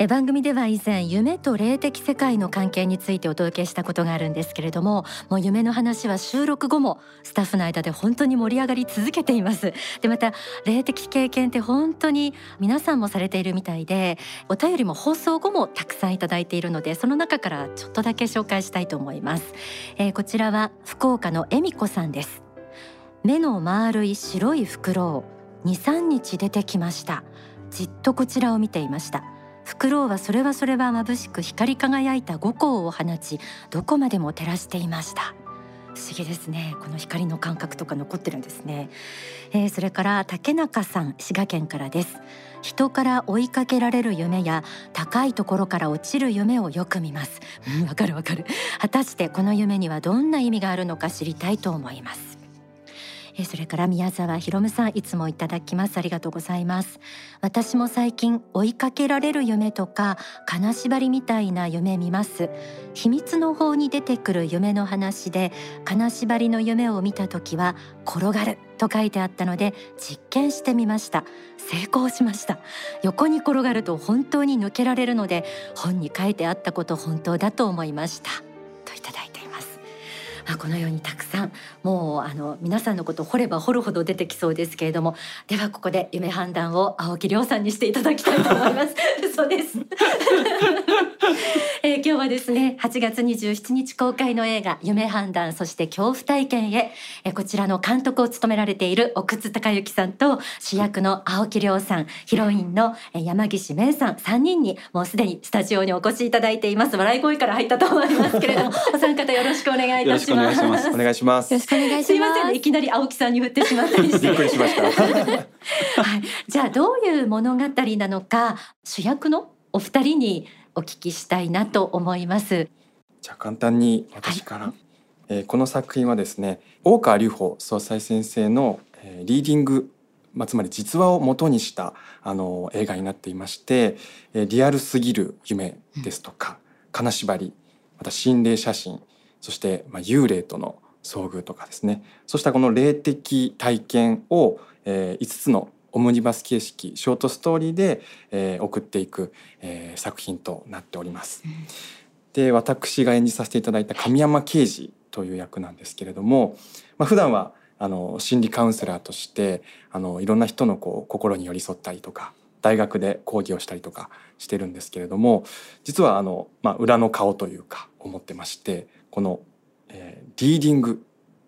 え番組では以前夢と霊的世界の関係についてお届けしたことがあるんですけれどももう夢の話は収録後もスタッフの間で本当に盛り上がり続けています。でまた霊的経験って本当に皆さんもされているみたいでお便りも放送後もたくさんいただいているのでその中からちょっとだけ紹介したいと思います、えー、こちらは福岡の恵美子さんです。目の丸い白い袋を2、3日出てきました。じっとこちらを見ていました。フクロウはそれはそれは眩しく光り輝いた五光を放ちどこまでも照らしていました。不思議ですね。この光の感覚とか残ってるんですね、えー、それから竹中さん滋賀県からです。人から追いかけられる夢や高いところから落ちる夢をよく見ます。わかるわかる。果たしてこの夢にはどんな意味があるのか知りたいと思います。えそれから宮沢ひろむさんいつもいただきます。ありがとうございます。私も最近追いかけられる夢とか金縛りみたいな夢見ます。秘密の方に出てくる夢の話で金縛りの夢を見た時は転がると書いてあったので実験してみました。成功しました。横に転がると本当に抜けられるので本に書いてあったこと本当だと思いました。といただいてあ、このようにたくさんもうあの皆さんのことを掘れば掘るほど出てきそうですけれどもではここで夢判断を青木亮さんにしていただきたいと思います。そうです。えー、今日はですね8月27日公開の映画夢判断そして恐怖体験へ、えー、こちらの監督を務められている奥津孝之さんと主役の青木亮さんヒロインの山岸芽さん3人にもうすでにスタジオにお越しいただいています。笑い声から入ったと思いますけれどもお三方よろしくお願いいたします。お願いします。お願いします。よろしくお願いします。すいません、ね、いきなり青木さんに振ってしまったりして。びっくりしました。はい。じゃあどういう物語なのか主役のお二人にお聞きしたいなと思います。じゃあ簡単に私から。はい、えー、この作品はですね、大川隆法総裁先生の、えー、リーディングまあ、つまり実話を元にしたあの映画になっていまして、えー、リアルすぎる夢ですとか、金縛りまた心霊写真そして、まあ、幽霊との遭遇とかですねそうしたこの霊的体験を、えー、5つのオムニバス形式ショートストーリーで、えー、送っていく、えー、作品となっております。うん、で私が演じさせていただいた神山刑事という役なんですけれども、まあ、普段はあの心理カウンセラーとしてあのいろんな人のこう心に寄り添ったりとか大学で講義をしたりとかしてるんですけれども実はあの、まあ、裏の顔というか思ってましてこの、えー、リーディング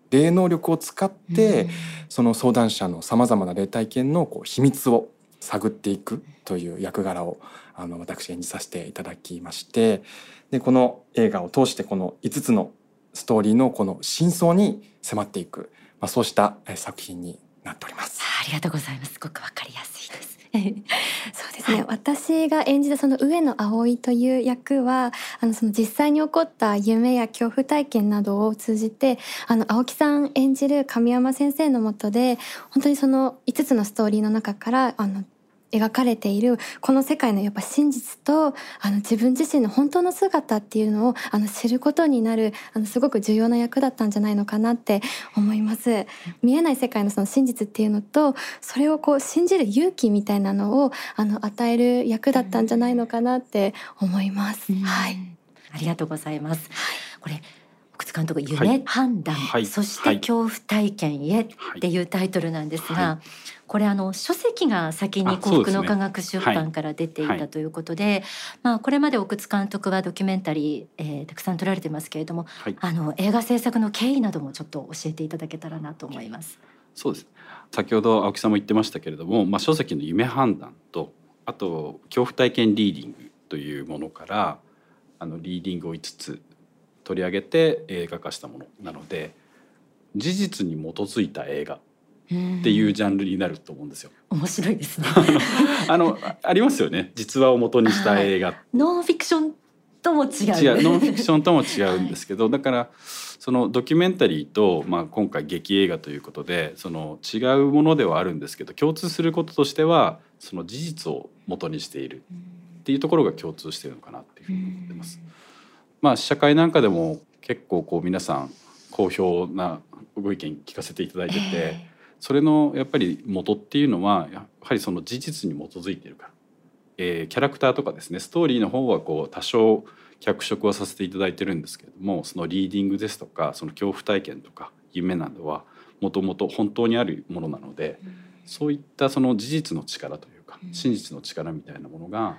霊能力を使って、その相談者のさまざまな霊体験のこう秘密を探っていくという役柄をあの私演じさせていただきましてでこの映画を通してこの5つのストーリーのこの真相に迫っていく、まあ、そうした作品になっております。ありがとうございます。すごくわかりやすいです。そうですね、はい、私が演じたその上野葵という役はあのその実際に起こった夢や恐怖体験などを通じてあの青木さん演じる神山先生のもとで本当にその5つのストーリーの中からあの描かれているこの世界のやっぱ真実とあの自分自身の本当の姿っていうのをあの知ることになるあのすごく重要な役だったんじゃないのかなって思います。見えない世界のその真実っていうのとそれをこう信じる勇気みたいなのをあの与える役だったんじゃないのかなって思います。はい。ありがとうございます。これ奥津監督夢判断、はい、そして恐怖体験へっていうタイトルなんですが、はい。これあの書籍が先に幸福の科学出版から出ていたということで、ねまあこれまで奥津監督はドキュメンタリー、えー、たくさん撮られてますけれども、あの映画制作の経緯などもちょっと教えていただけたらなと思います。そうです。先ほど青木さんも言ってましたけれども、まあ、書籍の夢判断とあと恐怖体験リーディングというものからあのリーディングを5つ取り上げて映画化したものなので事実に基づいた映画っていうジャンルになると思うんですよ。面白いですね。あのありますよね。実話を元にした映画。ノンフィクションとも違う。ノンフィクションとも違うんですけど、はい、だからそのドキュメンタリーとまあ今回劇映画ということでその違うものではあるんですけど共通することとしてはその事実を元にしているっていうところが共通しているのかなっていうふうに思ってます。まあ試写会なんかでも結構こう皆さん好評なご意見聞かせていただいてて。えーそれのやっぱり元っていうのはやはりその事実に基づいているから。えー、キャラクターとかですねストーリーの方はこう多少脚色はさせていただいてるんですけれどもそのリーディングですとかその恐怖体験とか夢などはもともと本当にあるものなので、うん、そういったその事実の力というか、真実の力みたいなものが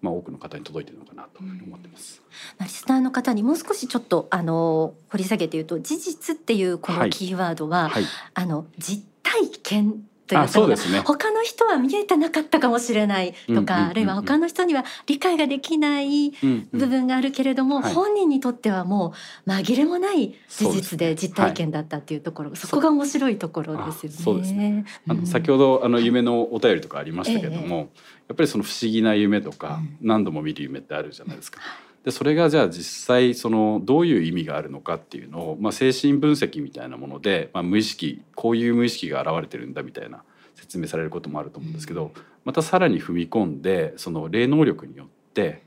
まあ、多くの方に届いているのかなと思ってます。リスナーの方にもう少しちょっとあの掘り下げて言うと事実っていうこのキーワードは、はいはい、あの実体験というそうですね、他の人は見えてなかったかもしれないとか、あるいは他の人には理解ができない部分があるけれども、うんうん、本人にとってはもう紛れもない事実で実体験だったっていうところ、そ、ねはい、そこが面白いところですよね。そうですね。あの、先ほどあの夢のお便りとかありましたけども、ええ、やっぱりその不思議な夢とか、何度も見る夢ってあるじゃないですか。でそれがじゃあ実際そのどういう意味があるのかっていうのを、まあ、精神分析みたいなもので、まあ、無意識こういう無意識が現れてるんだみたいな説明されることもあると思うんですけどまたさらに踏み込んでその霊能力によって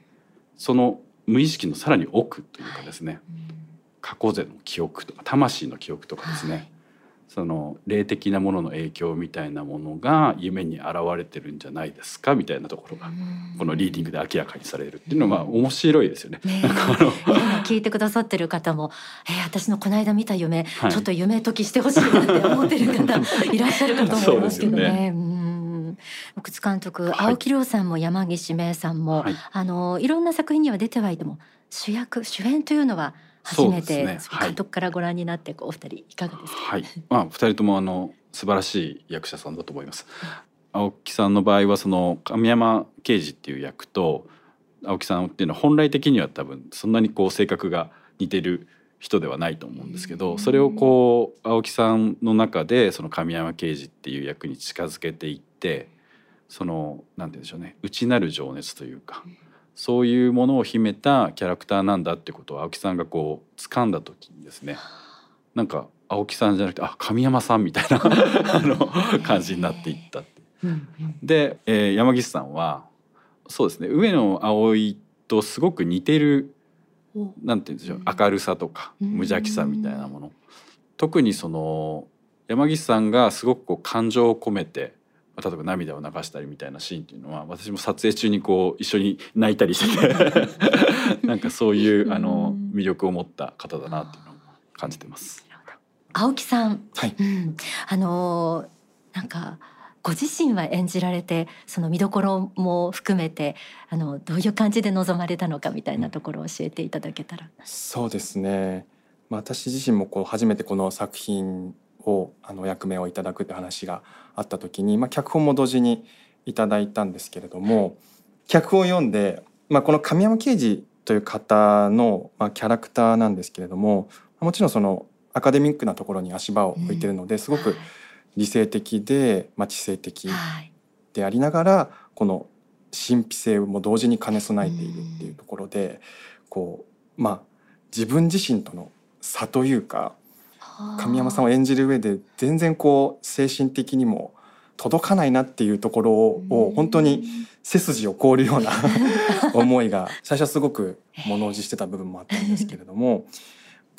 その無意識のさらに奥というかですね過去世の記憶とか魂の記憶とかですねその霊的なものの影響みたいなものが夢に現れてるんじゃないですかみたいなところがこのリーディングで明らかにされるっていうのは面白いですよね。ね今聞いてくださってる方も「えー、私のこの間見た夢、はい、ちょっと夢解きしてほしいな」って思ってる方 いらっしゃるかと思いますけどね。奥津監督、はい、青木亮さんも山岸芽さんも、はい、あのいろんな作品には出てはいても主役主演というのは初めて、ね、監督からご覧になってこうお二人いかがですか？はい、まあ二人ともあの素晴らしい役者さんだと思います。青木さんの場合はその神山刑事っていう役と青木さんっていうのは本来的には多分そんなにこう性格が似てる人ではないと思うんですけどそれをこう青木さんの中でその神山刑事っていう役に近づけていってそのなんて言うんでしょうね。内なる情熱というかそういうものを秘めたキャラクターなんだってことを青木さんがこう掴んだ時にですねなんか青木さんじゃなくてあ神山さんみたいな あの感じになっていったって。で、えー、山岸さんはそうですね上野葵とすごく似てるなんて言うんでしょう明るさとか無邪気さみたいなもの。特にその山岸さんがすごくこう感情を込めて例えば涙を流したりみたいなシーンっていうのは私も撮影中にこう一緒に泣いたりしてて なんかそういうあの魅力を持った方だなっていうのを感じてます。青木さん、はい、うん、あのなんかご自身は演じられてその見どころも含めてあのどういう感じで臨まれたのかみたいなところを教えていただけたら。そうですね。まあ、私自身もこう初めてこの作品をあの役目をいただくって話があった時に、まあ、脚本も同時にいただいたんですけれども脚本を読んで、まあ、この神山刑事という方の、まあ、キャラクターなんですけれどももちろんそのアカデミックなところに足場を置いてるので、すごく理性的で、まあ、知性的でありながら、この神秘性も同時に兼ね備えているっていうところで、こうまあ自分自身との差というか神山さんを演じる上で全然こう精神的にも届かないなっていうところを本当に背筋を凍るような 思いが最初はすごく物おじしてた部分もあったんですけれども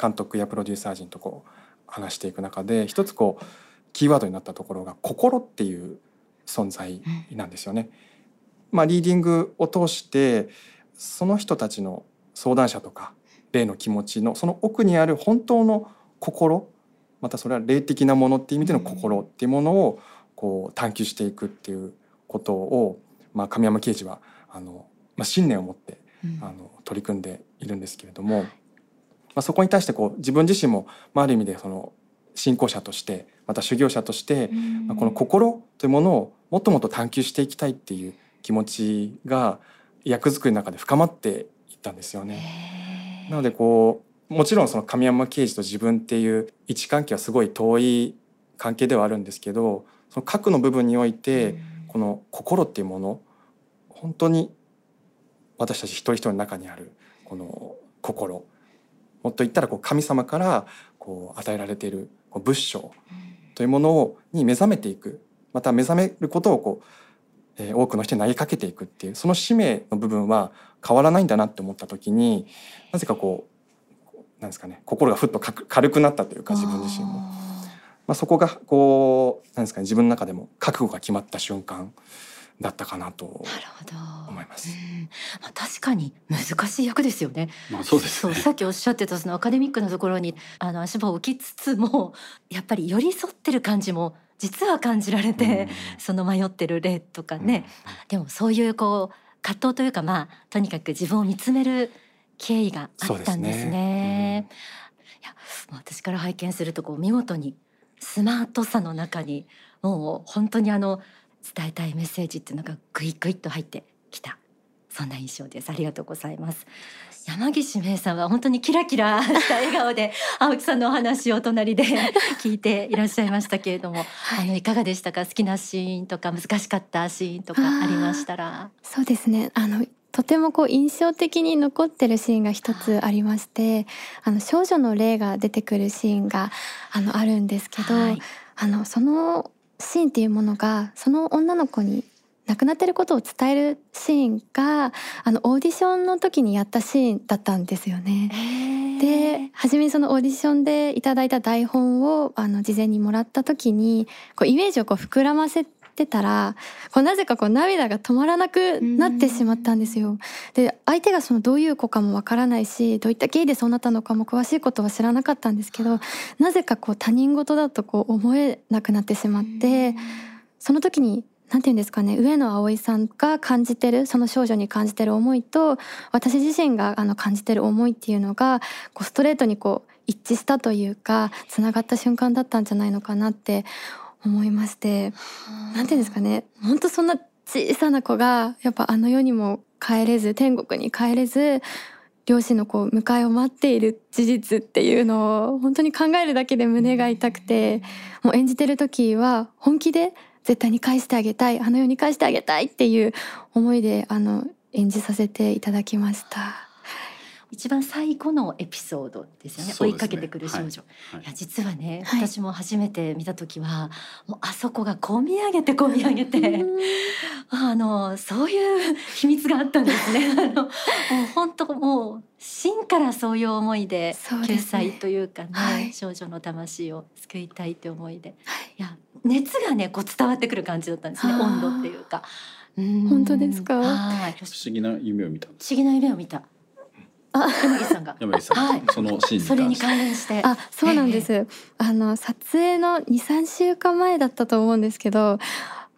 監督やプロデューサー陣とこう話していく中で一つこうキーワードになったところが心っていう存在なんですよね。まあ、リーディングを通してその人たちの相談者とか霊の気持ちのその奥にある本当の心またそれは霊的なものっていう意味での心っていうものをこう探求していくっていうことを、まあ、神山刑事はあの、まあ、信念を持って、あの取り組んでいるんですけれども、まあ、そこに対してこう自分自身も、まあ、ある意味でその信仰者としてまた修行者として、まあ、この心というものをもっともっと探求していきたいっていう気持ちが役作りの中で深まっていったんですよね。なのでこうもちろんその神山刑事と自分っていう位置関係はすごい遠い関係ではあるんですけどその核の部分においてこの心っていうもの本当に私たち一人一人の中にあるこの心。もっと言ったらこう神様からこう与えられているこう仏性というものをに目覚めていく。また目覚めることをこう、えー、多くの人に投げかけていくっていうその使命の部分は変わらないんだなって思った時になぜかこうなんですかね心がふっと軽くなったというか自分自身も。まあ、そこがこうなんですかね自分の中でも覚悟が決まった瞬間だったかなとなるほど思います。うんまあ、確かに難しい役ですよね。まあそうですねさっきおっしゃってたそのアカデミックなところにあの足場を置きつつもやっぱり寄り添ってる感じも実は感じられて、その迷ってる例とかね、でもそういうこう葛藤というかまあとにかく自分を見つめる経緯があったんですそうですね。ねいや私から拝見するとこう見事にスマートさの中にもう本当にあの伝えたいメッセージっていうのがグイグイっと入ってきた。そんな印象です。ありがとうございます。山岸芽衣さんは本当にキラキラした笑顔で青木さんのお話を隣で 聞いていらっしゃいましたけれども、あのいかがでしたか？好きなシーンとか難しかったシーンとかありましたら？そうですね。あのとてもこう印象的に残ってるシーンが一つありましてあの少女の霊が出てくるシーンがあのあるんですけど、はいあのそのシーンっていうものがその女の子に亡くなってることを伝えるシーンがあのオーディションの時にやったシーンだったんですよね。で初めにそのオーディションでいただいた台本をあの事前にもらった時にこうイメージをこう膨らませてたらこうなぜかこう涙が止まらなくなってしまったんですよ。で相手がそのどういう子かもわからないしどういった経緯でそうなったのかも詳しいことは知らなかったんですけどなぜかこう他人事だとこう思えなくなってしまってその時になんて言うんですかね上野葵さんが感じてるその少女に感じてる思いと私自身があの感じてる思いっていうのがこうストレートにこう一致したというかつながった瞬間だったんじゃないのかなって思いましてなんて言うんですかね本当そんな小さな子がやっぱあの世にも帰れず天国に帰れず両親のこう迎えを待っている事実っていうのを本当に考えるだけで胸が痛くてもう演じてる時は本気で絶対に返してあげたいあの世に返してあげたいっていう思いであの演じさせていただきました。一番最後のエピソードですよね。ね。追いかけてくる少女、はい。い。や実はね、はい。私も初めて見た時はもうあそこが込み上げて込み上げて。あのそういう秘密があったんですね。あのもう本当もう真からそういう思いで救済というかね、はい。少女の魂を救いたいという思いで。はい。いや熱がねこう伝わってくる感じだったんですね温度っていうか。うん。本当ですか？はい。不思議な夢を見た不思議な夢を見た。あ山岸さんが。山岸さん、はい。そのシーンにそれに関して関連して。あそうなんです、あの撮影の23週間前だったと思うんですけど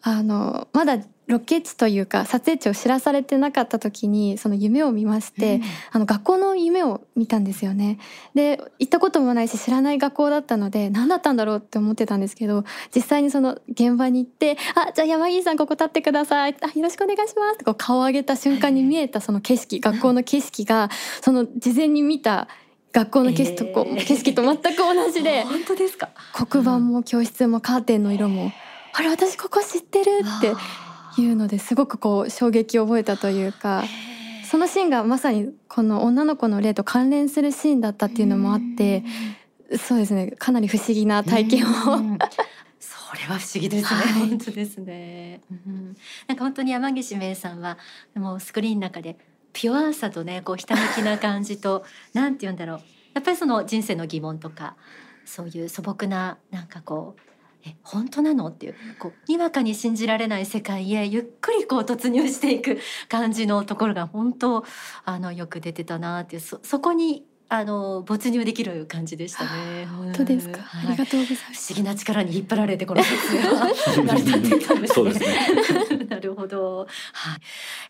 あのまだロケ地というか撮影地を知らされてなかった時にその夢を見まして、うん。あの学校の夢を見たんですよね。で行ったこともないし知らない学校だったので何だったんだろうって思ってたんですけど実際にその現場に行って「あじゃあ山岸さんここ立ってください」あ「よろしくお願いします」ってこう顔を上げた瞬間に見えたその景色学校の景色がその事前に見た学校の景色とこう、えー。景色と全く同じで本当ですか？黒板も教室もカーテンの色も「あれ私ここ知ってる」っていうのですごくこう衝撃を覚えたというかそのシーンがまさにこの女の子の例と関連するシーンだったっていうのもあってそうですね。かなり不思議な体験を。うん それは不思議ですね、はい。本当ですね、うん、なんか本当に山岸芽衣さんはもうスクリーンの中でピュアさとねこうひたむきな感じとなんて言うんだろう。やっぱりその人生の疑問とかそういう素朴ななんかこうえ本当なの？っていうこうにわかに信じられない世界へゆっくりこう突入していく感じのところが本当あのよく出てたなっていうそそこにあの没入できる感じでしたね。本当ですか、はいありがとうございま不す。思議な力に引っ張られてこの撮影は成り立っていたんですね。そうですね なるほど。はい、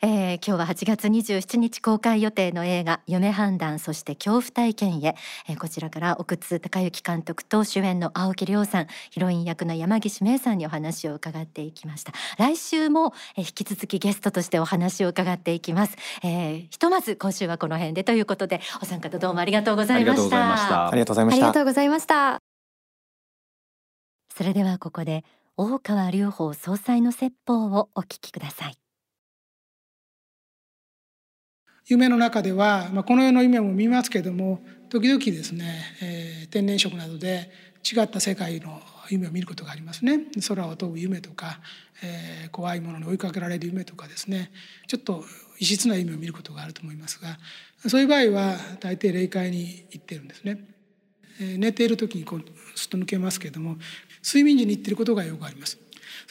えー今日は8月27日公開予定の映画夢判断そして恐怖体験へ、えーこちらから奥津孝之監督と主演の青木亮さん、ヒロイン役の山岸芽衣さんにお話を伺っていきました。来週も、えー引き続きゲストとしてお話を伺っていきます。えーひとまず今週はこの辺でということでお三方どうもありがとうございました。ありがとうございましたありがとうございましたありがと。うございました。それではここで大川隆法総裁の説法をお聞きください。夢の中では、まあ、この世の夢も見ますけども時々ですね、えー天然色などで違った世界の夢を見ることがありますね空を飛ぶ夢とか、えー怖いものに追いかけられる夢とかですねちょっと異質な夢を見ることがあると思いますがそういう場合は大抵霊界に行ってるんですね。えー寝ている時にこうすっと抜けますけれども睡眠時に行っていることがよくあります。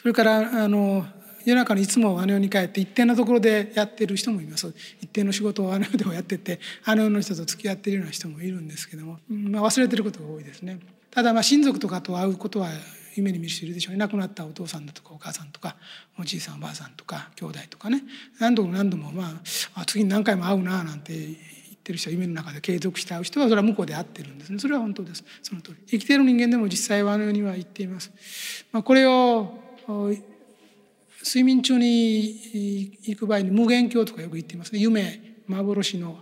それからあの夜中にいつもあの世に帰って一定のところでやってる人もいます一定の仕事をあの世でもやっててあの世の人と付き合ってるような人もいるんですけども、まあ、忘れてることが多いですねただまあ親族とかと会うことは夢に見る人いるでしょうね。亡くなったお父さんだとかお母さんとかおじいさんおばあさんとか兄弟とかね。何度も何度もまあ次に何回も会うななんて言ってる人は夢の中で継続して会う人はそれは向こうで会ってるんですね。それは本当です。その通り。生きている人間でも実際はあの世には言っています、まあ、これを睡眠中に行く場合に無限境とかよく言っていますね。夢幻の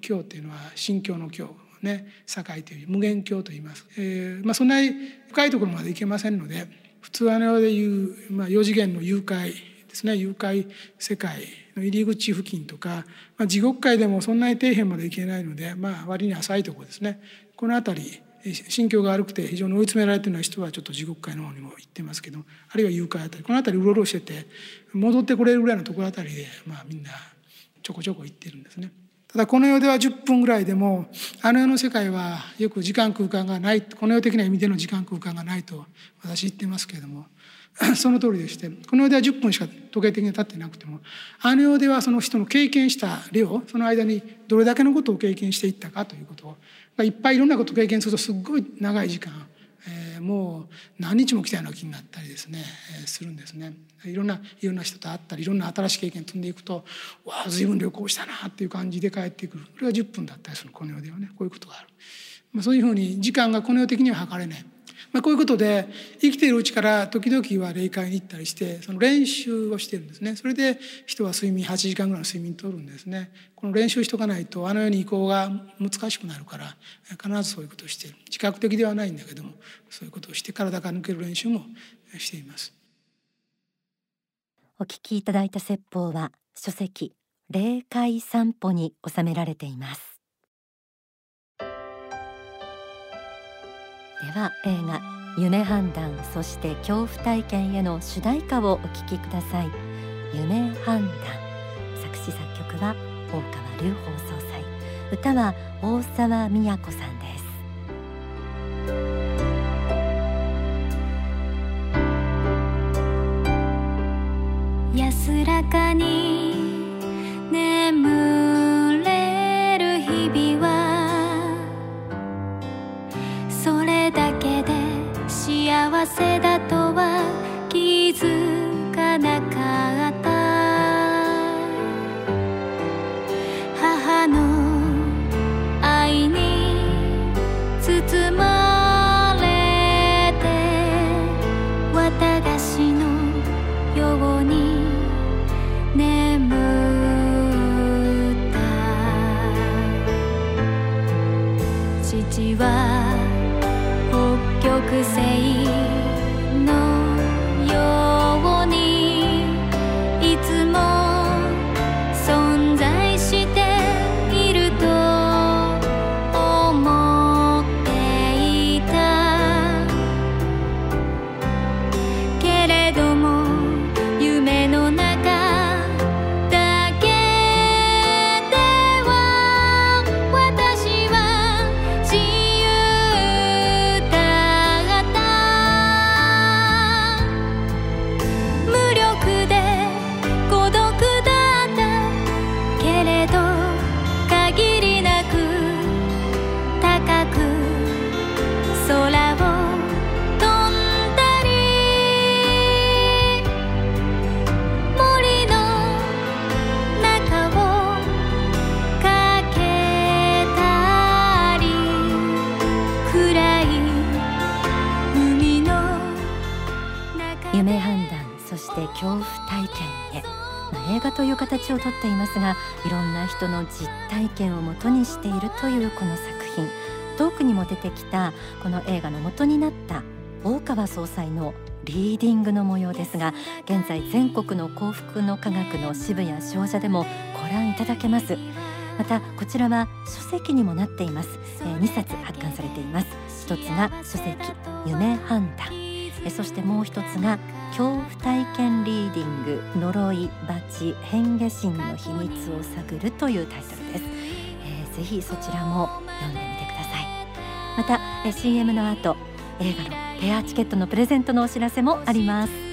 境っていうのは心境の境ね境という無限境と言います、えーまあ、そんなに深いところまで行けませんので普通あの世でいう、まあ、4次元の誘拐ですね。誘拐世界の入り口付近とか、まあ、地獄界でもそんなに底辺まで行けないので、まあ、割に浅いところですね。この辺り心境が悪くて非常に追い詰められてるような人はちょっと地獄界の方にも行ってますけどあるいは誘拐あたりこの辺りうろうろしてて戻ってこれるぐらいのところあたりで、まあ、みんなちょこちょこ行ってるんですね。ただこの世では10分ぐらいでもあの世の世界はよく時間空間がないこの世的な意味での時間空間がないと私言ってますけれども その通りでしてこの世では10分しか時計的に経ってなくてもあの世ではその人の経験した量その間にどれだけのことを経験していったかということをいっぱいいろんなことを経験するとすっごい長い時間、えー、もう何日も来たような気になったりですね、えー、するんですね。いろんないろんな人と会ったりいろんな新しい経験積んでいくとわあ随分旅行したなっていう感じで帰ってくるこれが10分だったりするこの世ではねこういうことがある。まあ、そういうふうに時間がこの世的には測れない。まあ、こういうことで生きているうちから時々は霊界に行ったりしてその練習をしてるんですね。それで人は睡眠8時間ぐらいの睡眠とるんですね。この練習しとかないとあの世に移行が難しくなるから必ずそういうことをしている。自覚的ではないんだけどもそういうことをして体が抜ける練習もしています。お聞きいただいた説法は書籍霊界散歩に収められています。では映画夢判断そして恐怖体験への主題歌をお聴きください。夢判断。作詞作曲は大川隆法総裁歌は大沢美也子さんです。安らかにがいろんな人の実体験をもとにしているというこの作品。トークにも出てきたこの映画の元になった大川総裁のリーディングの模様ですが現在全国の幸福の科学の支部や商社でもご覧いただけます。またこちらは書籍にもなっています、えー、2冊発刊されています。一つが書籍夢判断。えそしてもう一つが恐怖体験リーディング呪い罰変化心の秘密を探るというタイトルです、えー、ぜひそちらも読んでみてください。またえ CM の後映画のペアチケットのプレゼントのお知らせもあります。